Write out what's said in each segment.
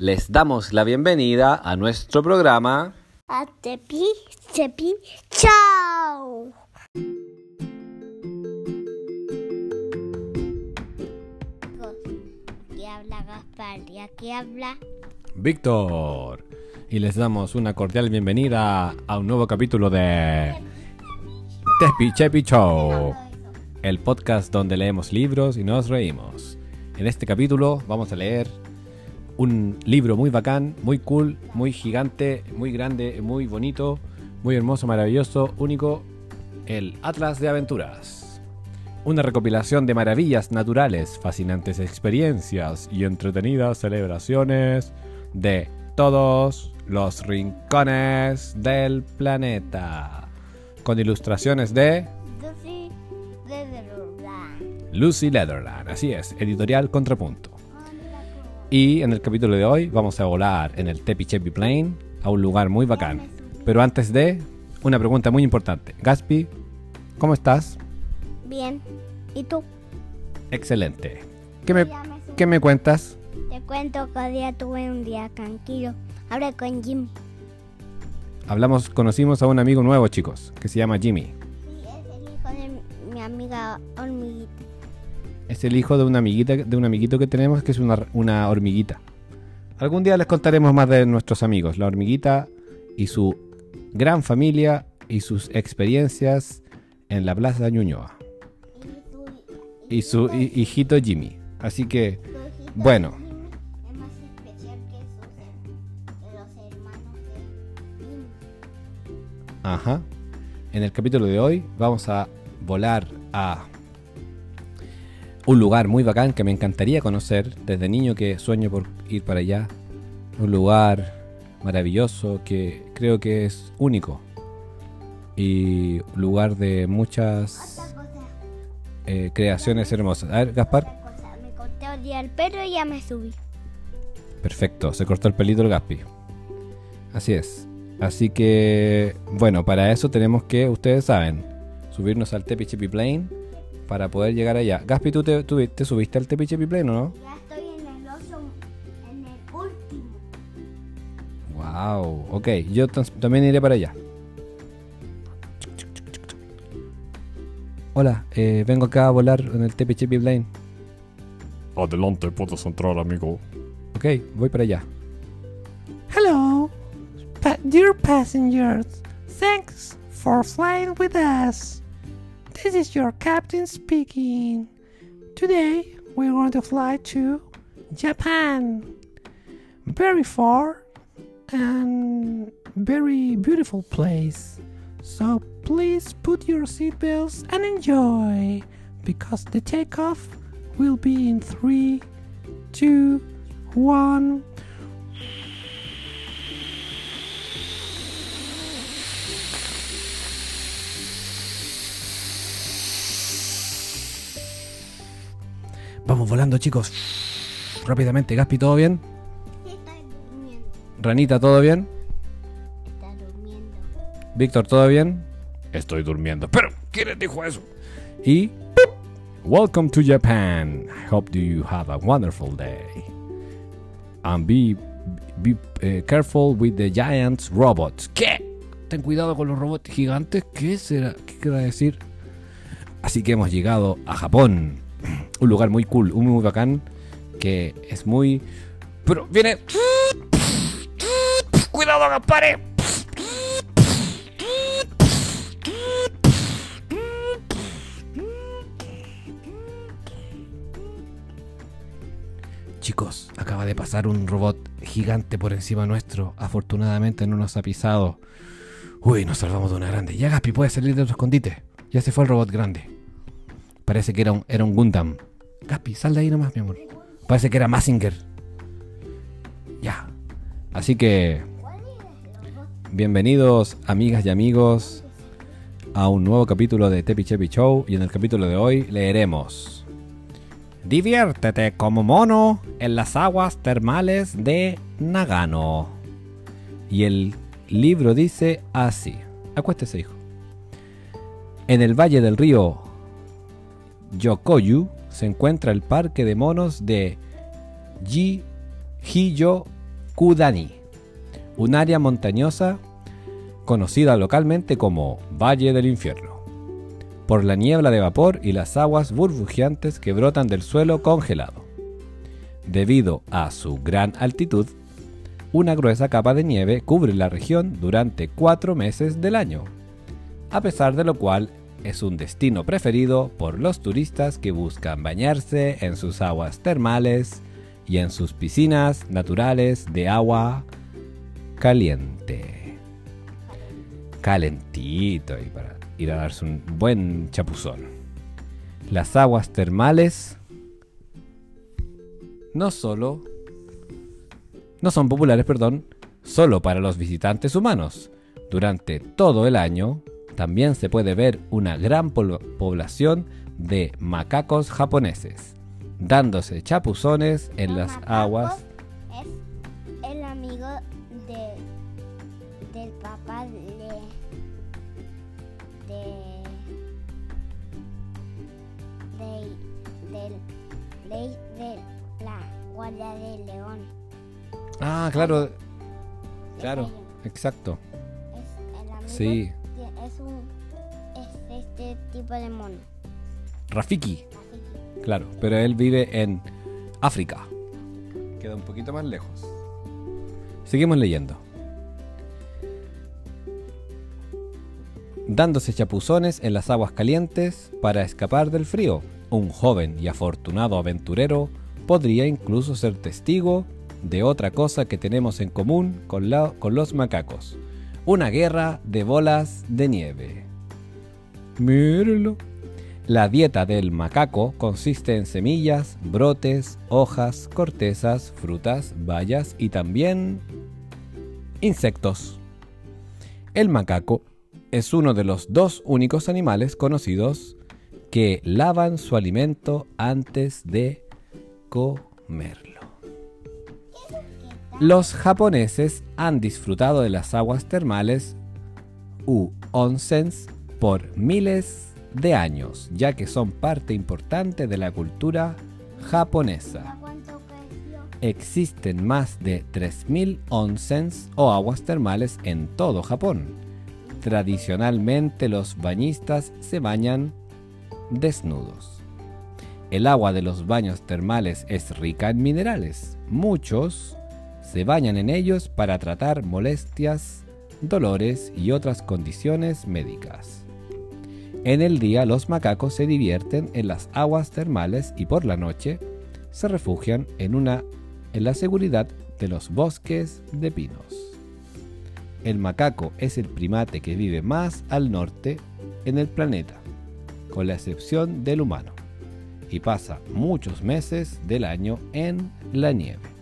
Les damos la bienvenida a nuestro programa. A Tepi, Tepi, chao. Aquí habla Gaspar y aquí habla Víctor. Y les damos una cordial bienvenida a un nuevo capítulo de Tepi Chepi Show, el podcast donde leemos libros y nos reímos. En este capítulo vamos a leer un libro muy bacán, muy cool, muy gigante, muy grande, muy bonito, muy hermoso, maravilloso, único, el Atlas de Aventuras. Una recopilación de maravillas naturales, fascinantes experiencias y entretenidas celebraciones de todos los rincones del planeta. Con ilustraciones de Lucy Leatherland. Lucy Leatherland, así es, editorial Contrapunto. Y en el capítulo de hoy vamos a volar en el Tepi Chepi Plane a un lugar muy bacán. Pero antes de, una pregunta muy importante. Gaspi, ¿cómo estás? Bien. ¿Y tú? Excelente. ¿Qué me, qué me cuentas? Te cuento que hoy día tuve un día tranquilo. Hablé con Jim. Hablamos, conocimos a un amigo nuevo, chicos, que se llama Jimmy. Sí, es el hijo de mi amiga hormiguita. Es el hijo de una amiguita, de un amiguito que tenemos que es una, una hormiguita. Algún día les contaremos más de nuestros amigos, la hormiguita y su gran familia y sus experiencias en la Plaza de Ñuñoa. Y su hi- hijito Jimmy. Así que, bueno, ajá. En el capítulo de hoy vamos a volar a un lugar muy bacán que me encantaría conocer desde niño que sueño por ir para allá. Un lugar maravilloso que creo que es único. Y un lugar de muchas eh, creaciones hermosas. A ver, Gaspar. Me corté el día el pelo y ya me subí. Perfecto, se cortó el pelito el Gaspi. Así es. Así que, bueno, para eso tenemos que, ustedes saben, subirnos al Tepi Chepi Plane para poder llegar allá. Gaspi, ¿tú te, tú te subiste al Tepi Chepi Plane o no? Ya estoy en el oso, en el último. Wow, ok, yo también iré para allá. Hola, eh, vengo acá a volar en el Tepi Chepi Plane. Adelante, puedes entrar, amigo. Ok, voy para allá. Hello, pa- dear passengers. Thanks for flying with us. This is your captain speaking. Today we're going to fly to Japan. Very far and very beautiful place. So please put your seatbelts and enjoy because the takeoff will be in three, two, one. Vamos volando, chicos. Rápidamente, Gaspi, ¿todo bien? Durmiendo. Ranita, ¿todo bien? Está durmiendo. Víctor, ¿todo bien? Estoy durmiendo. Pero, ¿quién dijo eso? Y ¡pip! welcome to Japan. I hope do you have a wonderful day. And be, be eh, careful with the giant robots. ¿Qué? Ten cuidado con los robots gigantes. ¿Qué será? ¿Qué quiere decir? Así que hemos llegado a Japón. Un lugar muy cool, muy bacán. Que es muy. Pero viene. ¡Cuidado, Gaspare! Chicos, acaba de pasar un robot gigante por encima nuestro. Afortunadamente no nos ha pisado. Uy, nos salvamos de una grande. Ya Gaspi puede salir de tu escondite. Ya se fue el robot grande. Parece que era un, era un Gundam. Gaspi, sal de ahí nomás, mi amor. Parece que era Massinger. Ya. Así que... Bienvenidos, amigas y amigos, a un nuevo capítulo de Tepi Chepi Show. Y en el capítulo de hoy leeremos... Diviértete como mono en las aguas termales de Nagano. Y el libro dice así. Acuéstese, hijo. En el valle del río Yokoyu se encuentra el parque de monos de Ji Hiyo Kudani, un área montañosa conocida localmente como Valle del Infierno, por la niebla de vapor y las aguas burbujeantes que brotan del suelo congelado. Debido a su gran altitud, una gruesa capa de nieve cubre la región durante cuatro meses del año, a pesar de lo cual es un destino preferido por los turistas que buscan bañarse en sus aguas termales y en sus piscinas naturales de agua caliente. Calentito y para ir a darse un buen chapuzón. Las aguas termales no solo no son populares, perdón, solo para los visitantes humanos. Durante todo el año también se puede ver una gran población de macacos japoneses, dándose chapuzones en Los las aguas. Es el amigo de, del papá de, de, de, de la Guardia de León. Ah, claro, claro, exacto. Es el amigo Sí. Es un es este tipo de mono. Rafiki, claro, pero él vive en África. Queda un poquito más lejos. Seguimos leyendo. Dándose chapuzones en las aguas calientes para escapar del frío, un joven y afortunado aventurero podría incluso ser testigo de otra cosa que tenemos en común con, la- con los macacos. Una guerra de bolas de nieve. Mírenlo. La dieta del macaco consiste en semillas, brotes, hojas, cortezas, frutas, bayas y también insectos. El macaco es uno de los dos únicos animales conocidos que lavan su alimento antes de comerlo. Los japoneses han disfrutado de las aguas termales u onsens por miles de años, ya que son parte importante de la cultura japonesa. Existen más de 3.000 onsens o aguas termales en todo Japón. Tradicionalmente los bañistas se bañan desnudos. El agua de los baños termales es rica en minerales. Muchos se bañan en ellos para tratar molestias, dolores y otras condiciones médicas. En el día los macacos se divierten en las aguas termales y por la noche se refugian en la seguridad de los bosques de pinos. El macaco es el primate que vive más al norte en el planeta, con la excepción del humano, y pasa muchos meses del año en la nieve.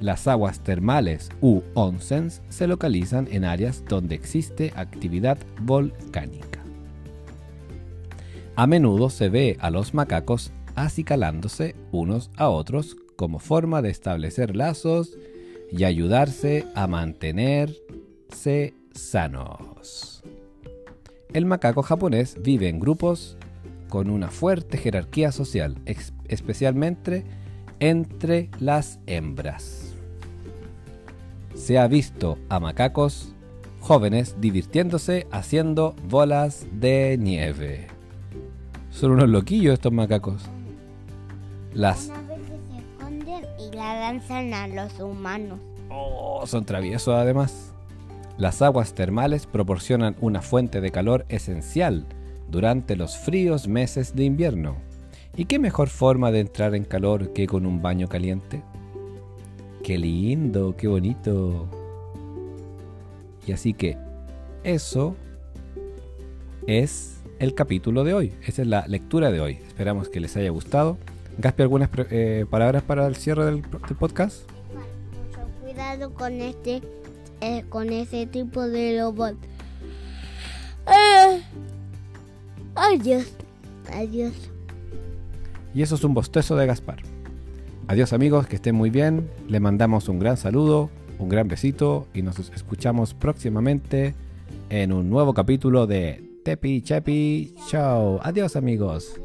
Las aguas termales u onsens se localizan en áreas donde existe actividad volcánica. A menudo se ve a los macacos acicalándose unos a otros como forma de establecer lazos y ayudarse a mantenerse sanos. El macaco japonés vive en grupos con una fuerte jerarquía social, especialmente entre las hembras. Se ha visto a macacos jóvenes divirtiéndose haciendo bolas de nieve. Son unos loquillos estos macacos. Las y la lanzan a los humanos. Oh, son traviesos además. Las aguas termales proporcionan una fuente de calor esencial durante los fríos meses de invierno. ¿Y qué mejor forma de entrar en calor que con un baño caliente? Qué lindo, qué bonito. Y así que eso es el capítulo de hoy. Esa es la lectura de hoy. Esperamos que les haya gustado. Gaspi, ¿algunas eh, palabras para el cierre del, del podcast? Mucho cuidado con este, eh, con ese tipo de robot. Eh, adiós, adiós. Y eso es un bostezo de Gaspar. Adiós amigos, que estén muy bien. Le mandamos un gran saludo, un gran besito y nos escuchamos próximamente en un nuevo capítulo de Tepi Chepi Show. Adiós amigos.